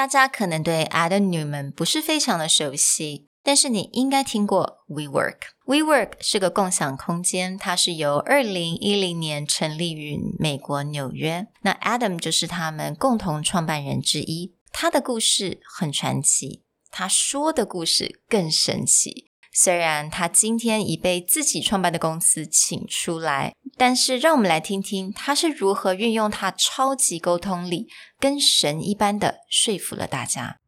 大家可能对 Adam Newman 不是非常的熟悉，但是你应该听过 WeWork。WeWork 是个共享空间，它是由二零一零年成立于美国纽约。那 Adam 就是他们共同创办人之一。他的故事很传奇，他说的故事更神奇。虽然他今天已被自己创办的公司请出来，但是让我们来听听他是如何运用他超级沟通力，跟神一般的说服了大家。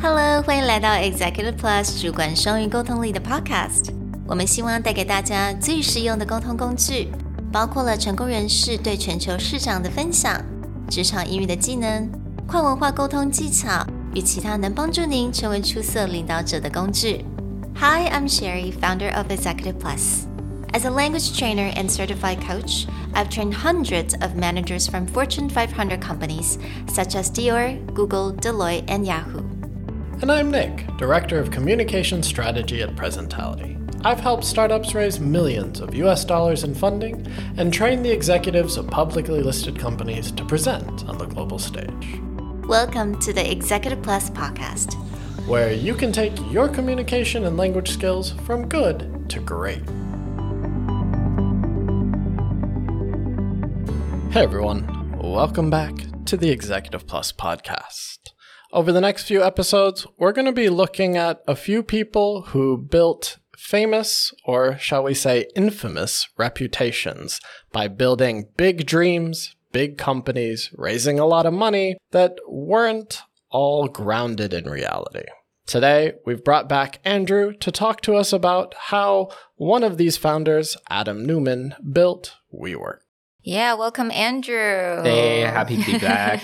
Hello，欢迎来到 Executive Plus 主管双语沟通力的 Podcast。我们希望带给大家最实用的沟通工具，包括了成功人士对全球市场的分享、职场英语的技能、跨文化沟通技巧。与其他能帮助您成为出色领导者的工具。Hi, I'm Sherry, founder of Executive Plus. As a language trainer and certified coach, I've trained hundreds of managers from Fortune 500 companies such as Dior, Google, Deloitte, and Yahoo. And I'm Nick, Director of Communication Strategy at Presentality. I've helped startups raise millions of US dollars in funding and train the executives of publicly listed companies to present on the global stage. Welcome to the Executive Plus podcast, where you can take your communication and language skills from good to great. Hey everyone, welcome back to the Executive Plus podcast. Over the next few episodes, we're going to be looking at a few people who built famous, or shall we say infamous, reputations by building big dreams, big companies raising a lot of money that weren't all grounded in reality. Today, we've brought back Andrew to talk to us about how one of these founders, Adam Neumann, built WeWork. Yeah, welcome Andrew. Hey, happy to be back.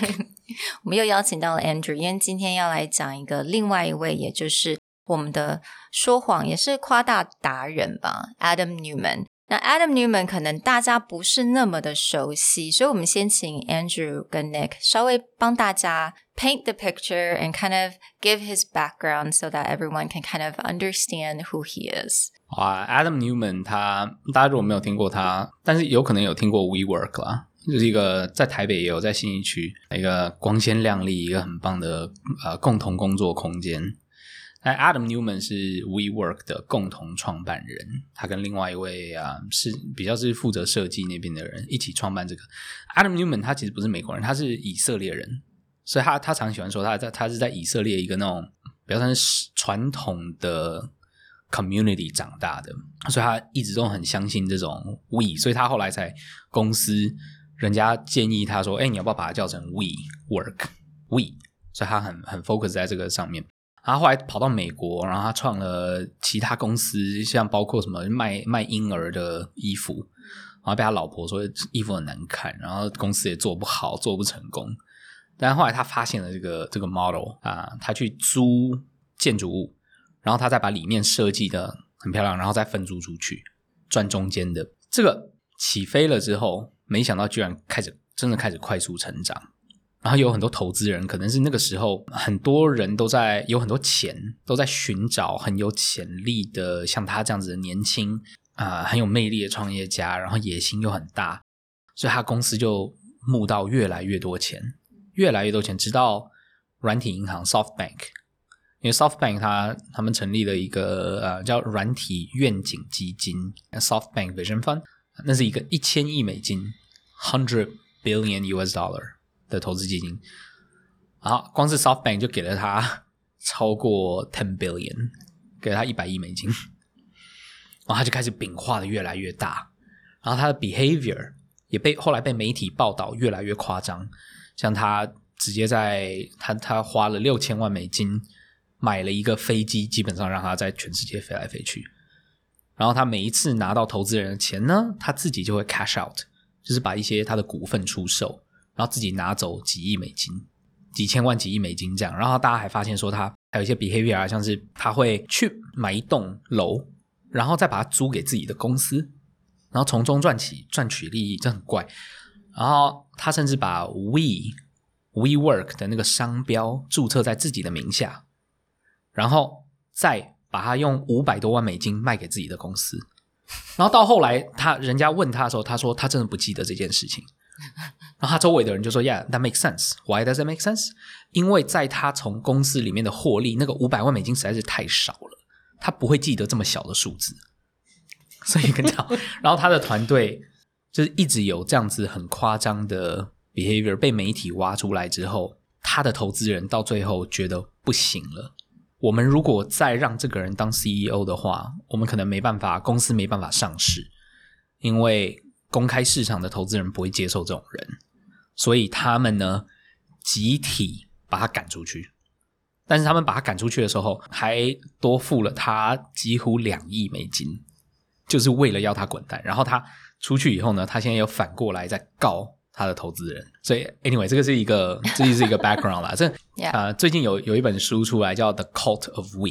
我们又邀请到了 Andrew，因为今天要来讲一个另外一位，也就是我们的说谎也是夸大达人吧，Adam Neumann。那 Adam Neumann 可能大家不是那么的熟悉，所以我们先请 Andrew 跟 Nick 稍微帮大家 paint the picture and kind of give his background so that everyone can kind of understand who he is. 啊、uh,，Adam Neumann 他大家如果没有听过他，但是有可能有听过 WeWork 啦，就是一个在台北也有在信义区一个光鲜亮丽、一个很棒的呃共同工作空间。那 Adam Newman 是 WeWork 的共同创办人，他跟另外一位啊是比较是负责设计那边的人一起创办这个。Adam Newman 他其实不是美国人，他是以色列人，所以他他常喜欢说他在他是在以色列一个那种比较算是传统的 community 长大的，所以他一直都很相信这种 We，所以他后来在公司人家建议他说：“哎，你要不要把它叫成 We Work We？” 所以他很很 focus 在这个上面。他后来跑到美国，然后他创了其他公司，像包括什么卖卖婴儿的衣服，然后被他老婆说衣服很难看，然后公司也做不好，做不成功。但后来他发现了这个这个 model 啊，他去租建筑物，然后他再把里面设计的很漂亮，然后再分租出去赚中间的。这个起飞了之后，没想到居然开始真的开始快速成长。然后有很多投资人，可能是那个时候很多人都在有很多钱，都在寻找很有潜力的像他这样子的年轻啊很有魅力的创业家，然后野心又很大，所以他公司就募到越来越多钱，越来越多钱，直到软体银行 SoftBank，因为 SoftBank 他他们成立了一个呃叫软体愿景基金 SoftBank Vision Fund，那是一个一千亿美金 hundred billion US dollar。的投资基金，好，光是 SoftBank 就给了他超过 ten billion，给了他一百亿美金，然后他就开始饼化的越来越大，然后他的 behavior 也被后来被媒体报道越来越夸张，像他直接在他他花了六千万美金买了一个飞机，基本上让他在全世界飞来飞去，然后他每一次拿到投资人的钱呢，他自己就会 cash out，就是把一些他的股份出售。然后自己拿走几亿美金、几千万、几亿美金这样，然后大家还发现说他还有一些 behavior，像是他会去买一栋楼，然后再把它租给自己的公司，然后从中赚起赚取利益，这很怪。然后他甚至把 We WeWork 的那个商标注册在自己的名下，然后再把它用五百多万美金卖给自己的公司。然后到后来，他人家问他的时候，他说他真的不记得这件事情。然后他周围的人就说：“Yeah, that makes sense. Why does it make sense？” 因为在他从公司里面的获利，那个五百万美金实在是太少了，他不会记得这么小的数字。所以跟你讲，然后他的团队就是一直有这样子很夸张的 behavior 被媒体挖出来之后，他的投资人到最后觉得不行了。我们如果再让这个人当 CEO 的话，我们可能没办法，公司没办法上市，因为公开市场的投资人不会接受这种人，所以他们呢集体把他赶出去。但是他们把他赶出去的时候，还多付了他几乎两亿美金，就是为了要他滚蛋。然后他出去以后呢，他现在又反过来在告他的投资人。所以，anyway，这个是一个，这就是一个 background 啦。这. 啊、最近有有一本书出来叫《The Cult of We》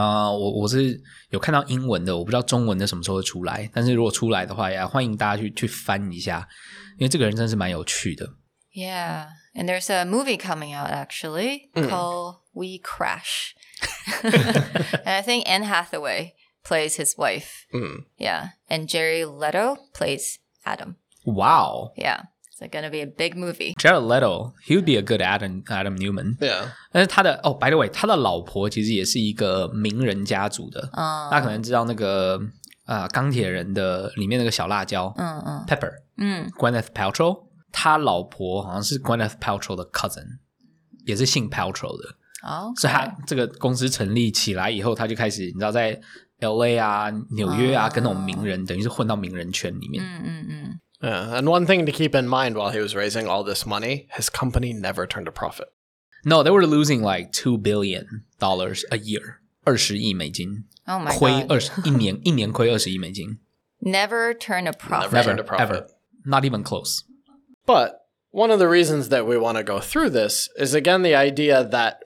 啊、我我是有看到英文的，我不知道中文的什么时候会出来。但是如果出来的话，也欢迎大家去去翻一下，因为这个人真是蛮有趣的。Yeah. And there's a movie coming out actually called We Crash. and I think Anne Hathaway plays his wife. Mm. Yeah. And Jerry Leto plays Adam. 哇哦 Yeah. It's going to be a big movie. Jared Leto, he would be a good Adam Adam Neumann. Yeah. 但是他的哦、oh,，by the way，他的老婆其实也是一个名人家族的。嗯。大家可能知道那个啊、呃，钢铁人的里面那个小辣椒，嗯嗯，Pepper，嗯，Gwyneth Paltrow，他老婆好像是 Gwyneth Paltrow 的 cousin，也是姓 Paltrow 的。哦。所以他这个公司成立起来以后，他就开始你知道在 L A 啊、纽约啊，跟那种名人，等于是混到名人圈里面。嗯嗯嗯。Yeah. And one thing to keep in mind while he was raising all this money, his company never turned a profit. No, they were losing like two billion dollars a year，二十亿美金， ，Oh my 亏 god，二十一年，一年亏二十亿美金 never turn a profit。 Never，never turned a profit. ever, not even close. But one of the reasons that we want to go through this is again the idea that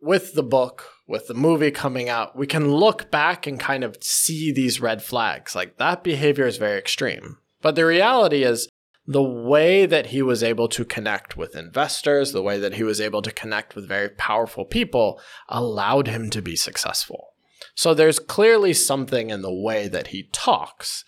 with the book, with the movie coming out, we can look back and kind of see these red flags. Like that behavior is very extreme. But the reality is, the way that he was able to connect with investors, the way that he was able to connect with very powerful people, allowed him to be successful. So there's clearly something in the way that he talks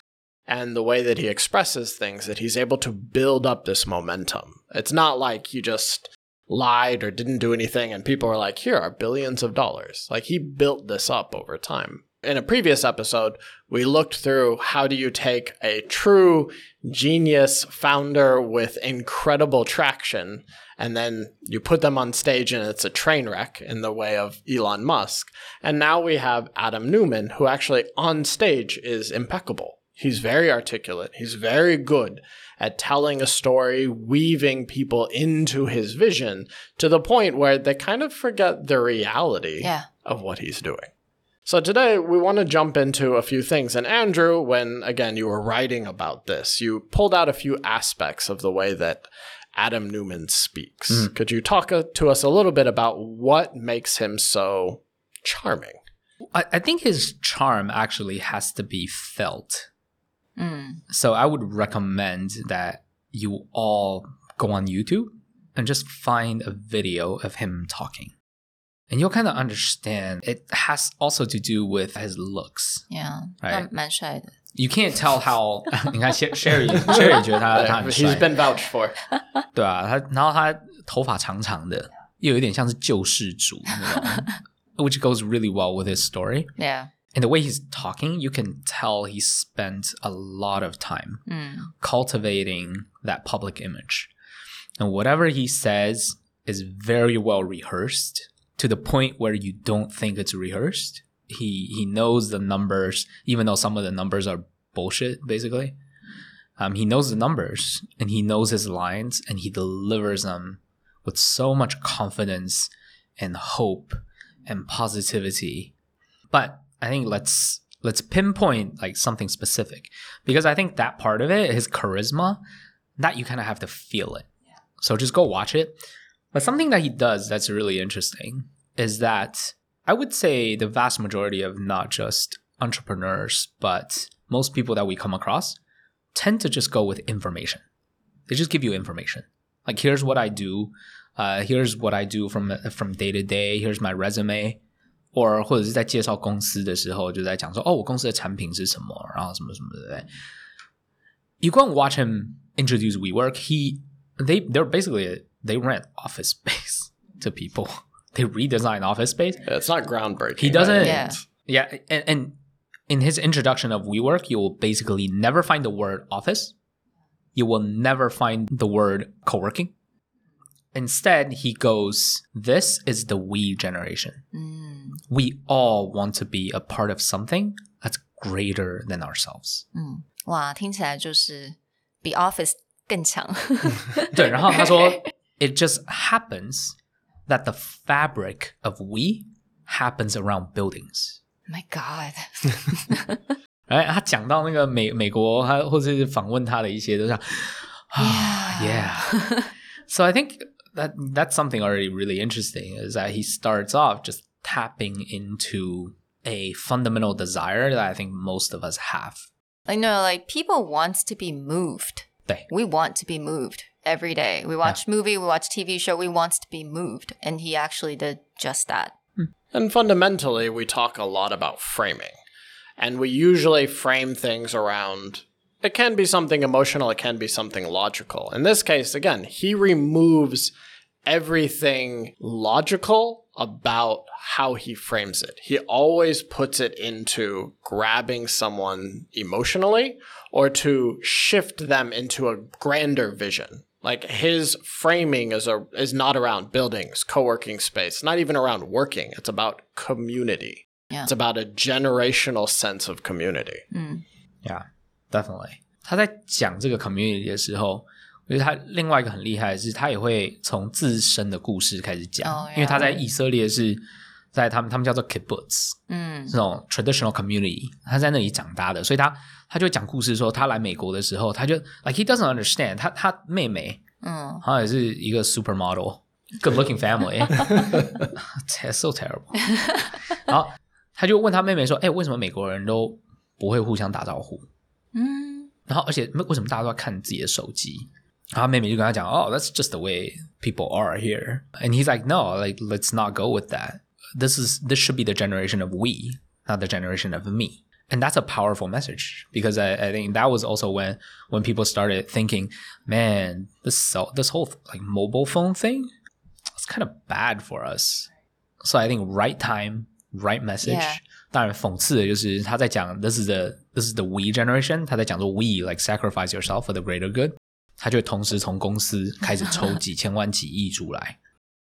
and the way that he expresses things that he's able to build up this momentum. It's not like he just lied or didn't do anything and people are like, here are billions of dollars. Like he built this up over time. In a previous episode, we looked through how do you take a true genius founder with incredible traction and then you put them on stage and it's a train wreck in the way of Elon Musk. And now we have Adam Neumann, who actually on stage is impeccable. He's very articulate. He's very good at telling a story, weaving people into his vision to the point where they kind of forget the reality Yeah. of what he's doing. So today we want to jump into a few things. And Andrew, when again you were writing about this, you pulled out a few aspects of the way that Adam Neumann speaks. Could you talk uh, to us a little bit about what makes him so charming? I, I think his charm actually has to be felt. 嗯 So I would recommend that you all go on YouTube and just find a video of him talking And you'll kind of understand it has also to do with his looks. ，Yeah， Right. 蛮蛮帅的。 You can't tell how 你看 Sher- Sherry Sherry 觉得他他很 He's 帅， been vouched for. 对啊，他然后他头发长长的，又有一点像是救世主那种，which goes really well with his story. Yeah， And the way he's talking, you can tell he spent a lot of time 嗯 cultivating that public image. And whatever he says is very well rehearsed to the point where you don't think it's rehearsed. He he knows the numbers, even though some of the numbers are bullshit, basically. Um, he knows the numbers and he knows his lines and he delivers them with so much confidence and hope and positivity. But I think let's let's pinpoint like something specific because I think that part of it, his charisma, that you kind of have to feel it. So just go watch it. But something that he does that's really interesting is that I would say the vast majority of not just entrepreneurs, but most people that we come across tend to just go with information. They just give you information. Like here's what I do, uh, here's what I do from from day to day. Here's my resume. or 或者是在介绍公司的时候，就在讲说，哦，我公司的产品是什么，然后什么什么的。对不对 You go and watch him introduced WeWork, he they they're basically they rent office space to people. They redesign office space. It's not groundbreaking. He doesn't. right? Yeah. Yeah, and, and in his introduction of WeWork, you will basically never find the word office. You will never find the word co-working. Instead, he goes, "This is the we generation. 嗯 We all want to be a part of something that's greater than ourselves." 嗯，哇，听起来就是比 Office 更强。对，然后他说 ，It just happens that the fabric of we happens around buildings. My God，哎，他讲到那个美美国，他或者是访问他的一些，都像啊 yeah. So I think that that's something already really interesting is that he starts off just tapping into a fundamental desire that I think most of us have. I know, like people want to be moved. 对 We want to be moved every day. We watch movie, we watch TV show. We want to be moved, and he actually did just that. Hmm. And fundamentally, we talk a lot about framing. And we usually frame things around it can be something emotional, it can be something logical. In this case, again, he removes everything logical about how he frames it. He always puts it into grabbing someone emotionally or to shift them into a grander vision. Like his framing is a is not around buildings, co-working space, not even around working. It's about community. Yeah. It's about a generational sense of community. Yeah, definitely. 他在讲这个 community 的时候，我觉得他另外一个很厉害的是，他也会从自身的故事开始讲哦因为他在以色列是 在他们他们叫做 kibbutz，嗯这种 traditional community，他在那里长大的，所以他他就讲故事说，他来美国的时候，他就 like he doesn't understand，他他妹妹嗯好像也是一个 supermodel，good looking family，so terrible。然后他就问他妹妹说：“哎、为什么美国人都不会互相打招呼？嗯然后而且为什么大家都要看自己的手机？”然后他妹妹就跟他讲：“哦、t h a t s just the way people are here。” And he's like, "No, like let's not go with that. This is this should be the generation of we, not the generation of me." And that's a powerful message because I, I think that was also when when people started thinking, man, this cell, this whole like mobile phone thing, it's kind of bad for us. So I think right time, right message. Yeah. 当然，讽刺的就是他在讲 this is the this is the we generation，他在讲说 we like sacrifice yourself for the greater good，他就会同时从公司开始抽几千万几亿出来。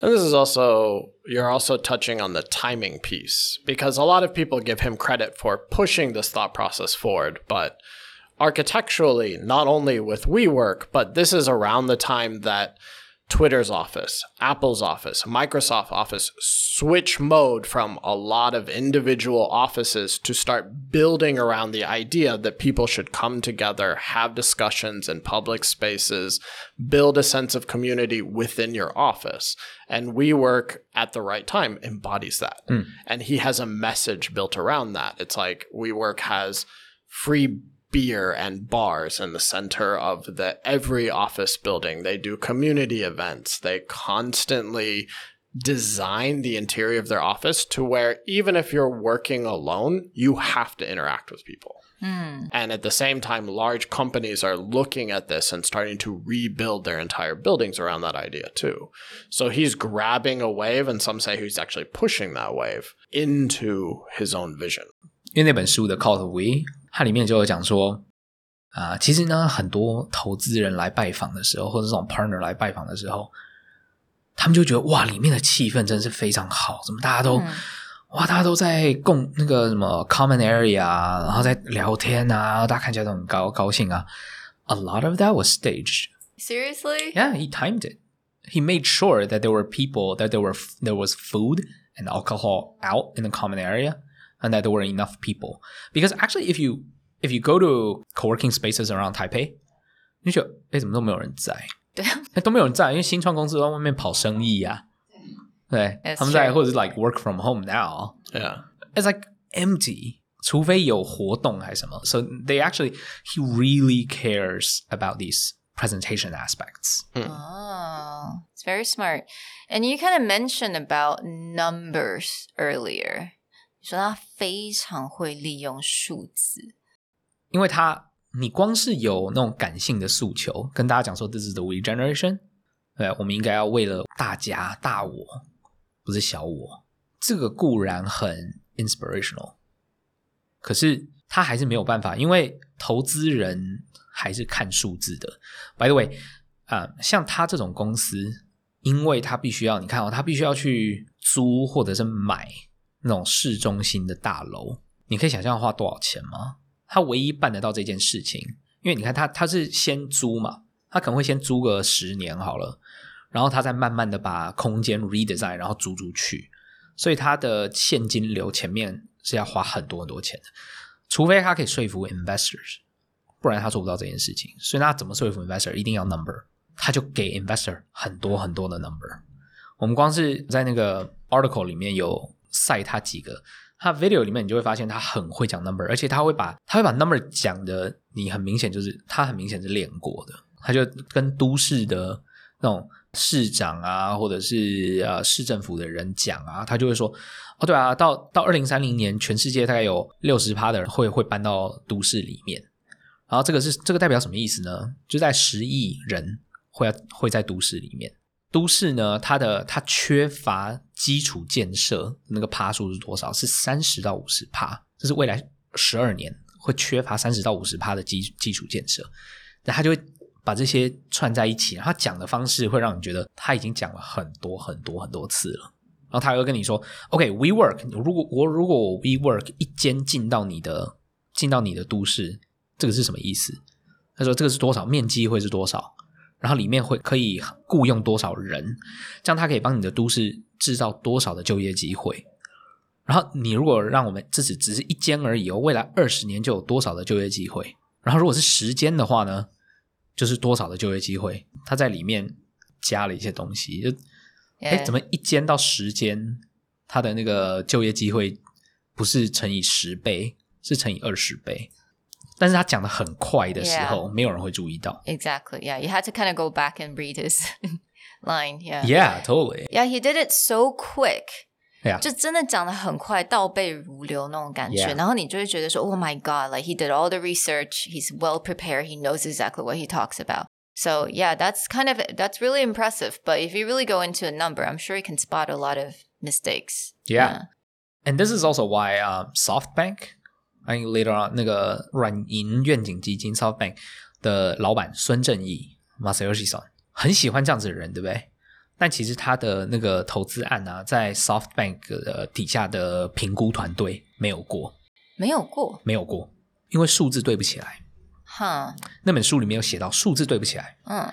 and this is also, you're also touching on the timing piece because a lot of people give him credit for pushing this thought process forward. But architecturally, not only with WeWork, but this is around the time that Twitter's office, Apple's office, Microsoft office switch mode from a lot of individual offices to start building around the idea that people should come together, have discussions in public spaces, build a sense of community within your office. And WeWork at the right time embodies that. Hmm. And he has a message built around that. It's like WeWork has free beer and bars in the center of the every office building. They do community events. They constantly design the interior of their office to where even if you're working alone, you have to interact with people. And at the same time, large companies are looking at this and starting to rebuild their entire buildings around that idea too. So he's grabbing a wave, and some say he's actually pushing that wave into his own vision. 因为那本书的《Call of We》， 它里面就有讲说，啊、其实呢，很多投资人来拜访的时候，或者这种 partner 来拜访的时候，他们就觉得哇，里面的气氛真是非常好，怎么大家都、哇，大家都在共那个什么 common area，然后在聊天啊，大家看起来都很高高兴啊。A lot of that was staged. Seriously? Yeah, he timed it. He made sure that there were people, that there were there was food and alcohol out in the common area, and that there were enough people. Because actually, if you if you go to co-working spaces around Taipei, 你就觉得哎，怎么都没有人在？对啊，哎，都没有人在，因为新创公司都在外面跑生意呀、对 That's 他们在 true. 或者是 like work from home now. Yeah. It's like empty. 除非有活动还是什么. So they actually, he really cares about these presentation aspects. Oh, it's very smart. And you kind of mentioned about numbers earlier. 你说他非常会利用数字。因为他你光是有那种感性的诉求，跟大家讲说 “This is the we generation”，对，我们应该要为了大家大我，不是小我，这个固然很 inspirational，可是他还是没有办法，因为投资人还是看数字的。By the way，啊、像他这种公司，因为他必须要，你看哦，他必须要去租或者是买那种市中心的大楼，你可以想象花多少钱吗？他唯一办得到这件事情，因为你看他他是先租嘛，他可能会先租个十年好了，然后他再慢慢的把空间 redesign，然后租出去，所以他的现金流前面是要花很多很多钱的，除非他可以说服 investors，不然他做不到这件事情。所以他怎么说服 investor？一定要 number，他就给 investor 很多很多的 number。我们光是在那个 article 里面有晒他几个。他 video 里面你就会发现他很会讲 number，而且他会把他会把 number 讲的，你很明显就是他很明显是练过的，他就跟都市的那种市长啊，或者是呃市政府的人讲啊，他就会说，哦对啊，到到二零三零年，全世界大概有六十趴的人会会搬到都市里面，然后这个是这个代表什么意思呢？就在十亿人会会在都市里面。都市呢，它的它缺乏基础建设，那个趴数是多少？是三十到五十趴，这是未来十二年会缺乏三十到五十趴的基基础建设。那他就会把这些串在一起，他讲的方式会让你觉得他已经讲了很多很多很多次了。然后他又跟你说：“OK，We work。如果我如果我 We work 一间进到你的进到你的都市，这个是什么意思？”他说：“这个是多少面积会是多少？”然后里面会可以雇佣多少人，这样它可以帮你的都市制造多少的就业机会。然后你如果让我们这只只是一间而已哦，未来二十年就有多少的就业机会？然后如果是时间的话呢，就是多少的就业机会？它在里面加了一些东西，就哎，怎么一间到十间，它的那个就业机会不是乘以十倍，是乘以二十倍？但是他讲的很快的时候， Yeah. 没有人会注意到。 Exactly. Yeah, you had to kind of go back and read his line. Yeah. Yeah, totally. Yeah, he did it so quick. Yeah. 就真的讲的很快，倒背如流那种感觉 Yeah. 然后你就会觉得说，Oh my God! Like he did all the research. He's well prepared. He knows exactly what he talks about. So yeah, that's kind of that's really impressive. But if you really go into a number, I'm sure you can spot a lot of mistakes. Yeah. And this is also why um, SoftBank, I think later on 那个软银愿景基金 SoftBank 的老板孙正义 Masayoshi Son 很喜欢这样子的人，对不对？但其实他的那个投资案啊，在 SoftBank 的底下的评估团队没有过，没有过，没有过，因为数字对不起来。哈，那本书里面有写到数字对不起来，嗯，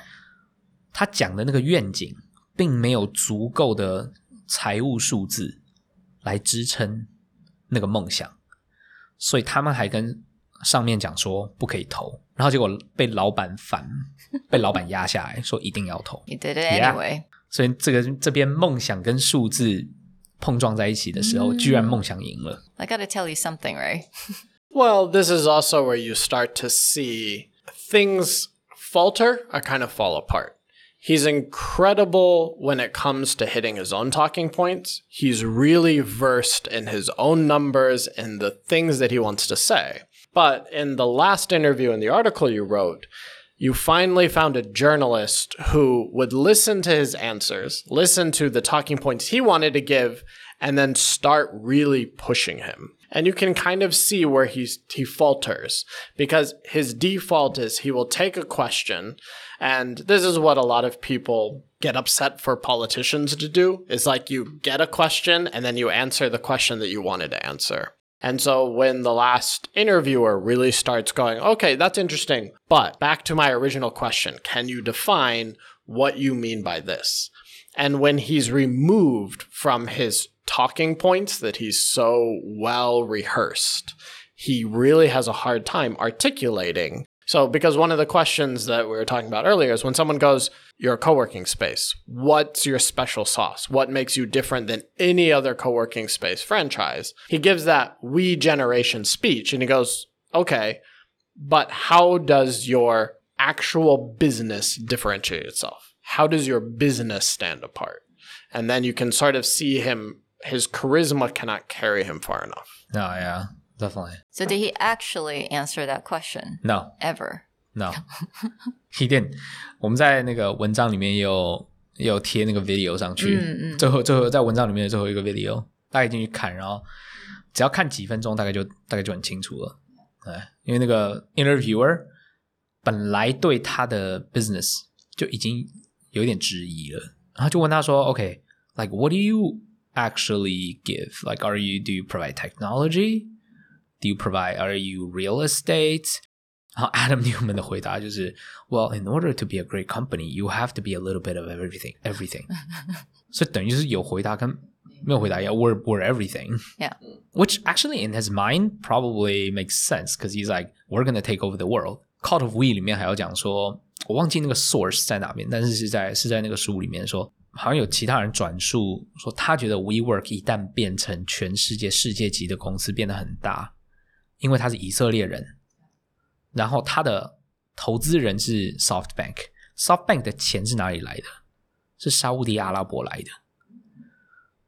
他讲的那个愿景，并没有足够的财务数字来支撑那个梦想，所以他们还跟上面讲说不可以投，然后结果被老板反，被老板压下来说一定要投，you did it Yeah. anyway. 所以这个这边梦想跟数字碰撞在一起的时候，居然梦想赢了。I gotta tell you something, right? Well, this is also where you start to see things falter or kind of fall apart. He's incredible when it comes to hitting his own talking points. He's really versed in his own numbers and the things that he wants to say. But in the last interview in the article you wrote, you finally found a journalist who would listen to his answers, listen to the talking points he wanted to give, and then start really pushing him. And you can kind of see where he's, he falters because his default is he will take a question. And this is what a lot of people get upset for politicians to do is like you get a question and then you answer the question that you wanted to answer. And so when the last interviewer really starts going, okay, that's interesting, but back to my original question, can you define what you mean by this? And when he's removed from his talking points that he's so well rehearsed, he really has a hard time articulating. So, because one of the questions that we were talking about earlier is when someone goes, You're a co working space, what's your special sauce? What makes you different than any other co working space franchise? He gives that we generation speech and he goes, Okay, but how does your actual business differentiate itself? How does your business stand apart? And then you can sort of see him, his charisma cannot carry him far enough. Oh yeah, definitely. So did he actually answer that question No, ever? no, he didn't. 我们在那个文章里面也有也有贴那个 video 上去，嗯嗯最后最后在文章里面的最后一个 video，大家进去看，然后只要看几分钟，大概就大概就很清楚了。对，因为那个 interviewer 本来对他的 business 就已经有一点质疑了，然后就问他说：“OK，like、what do you actually give? Like, are you do you provide technology? Do you provide are you real estate? Adam Neumann 的回答就是, Well, in order to be a great company, you have to be a little bit of everything. Everything. 所以等于是有回答跟没有回答一样。We're we're everything. Yeah. Which actually in his mind probably makes sense because he's like we're gonna take over the world. Cult of We 里面还要讲说，我忘记那个 source 在哪边，但是是在是在那个书里面说好像有其他人转述说，他觉得 WeWork 一旦变成全世界世界级的公司，变得很大，因为他是以色列人，然后他的投资人是 SoftBank，SoftBank 的钱是哪里来的？是沙烏地阿拉伯来的，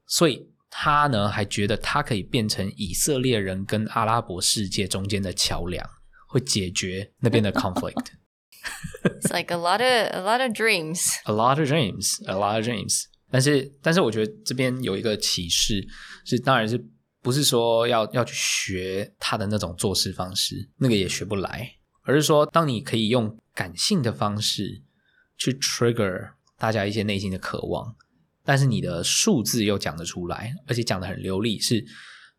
所以他呢还觉得他可以变成以色列人跟阿拉伯世界中间的桥梁，会解决那边的 conflict。It's like a lot of a lot of dreams. A lot of dreams, a lot of dreams. 但是，但是我觉得这边有一个启示，是当然是不是说要要去学他的那种做事方式，那个也学不来，而是说，当你可以用感性的方式去 trigger 大家一些内心的渴望，但是你的数字又讲得出来，而且讲得很流利，是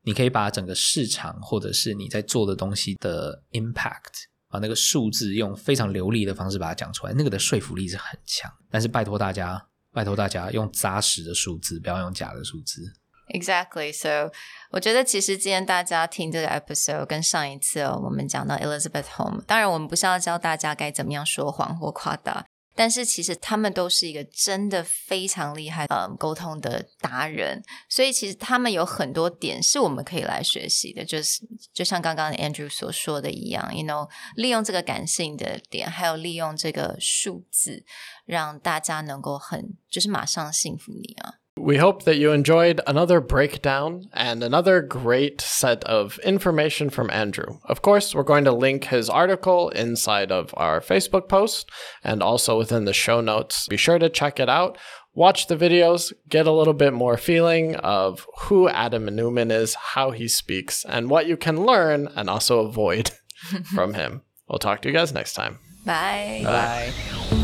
你可以把整个市场或者是你在做的东西的 impact。把那个数字用非常流利的方式把它讲出来，那个的说服力是很强。但是拜托大家，拜托大家用扎实的数字，不要用假的数字。Exactly. So 我觉得其实今天大家听这个 episode 跟上一次、哦、我们讲到 Elizabeth Home，当然我们不是要教大家该怎么样说谎或夸大。但是其实他们都是一个真的非常厉害嗯沟通的达人，所以其实他们有很多点是我们可以来学习的，就是就像刚刚 Andrew 所说的一样，you know，利用这个感性的点，还有利用这个数字，让大家能够很就是马上信服你啊。We hope that you enjoyed another breakdown and another great set of information from Andrew. Of course, we're going to link his article inside of our Facebook post and also within the show notes. Be sure to check it out. Watch the videos, get a little bit more feeling of who Adam Neumann is, how he speaks, and what you can learn and also avoid from him. We'll talk to you guys next time. Bye。拜。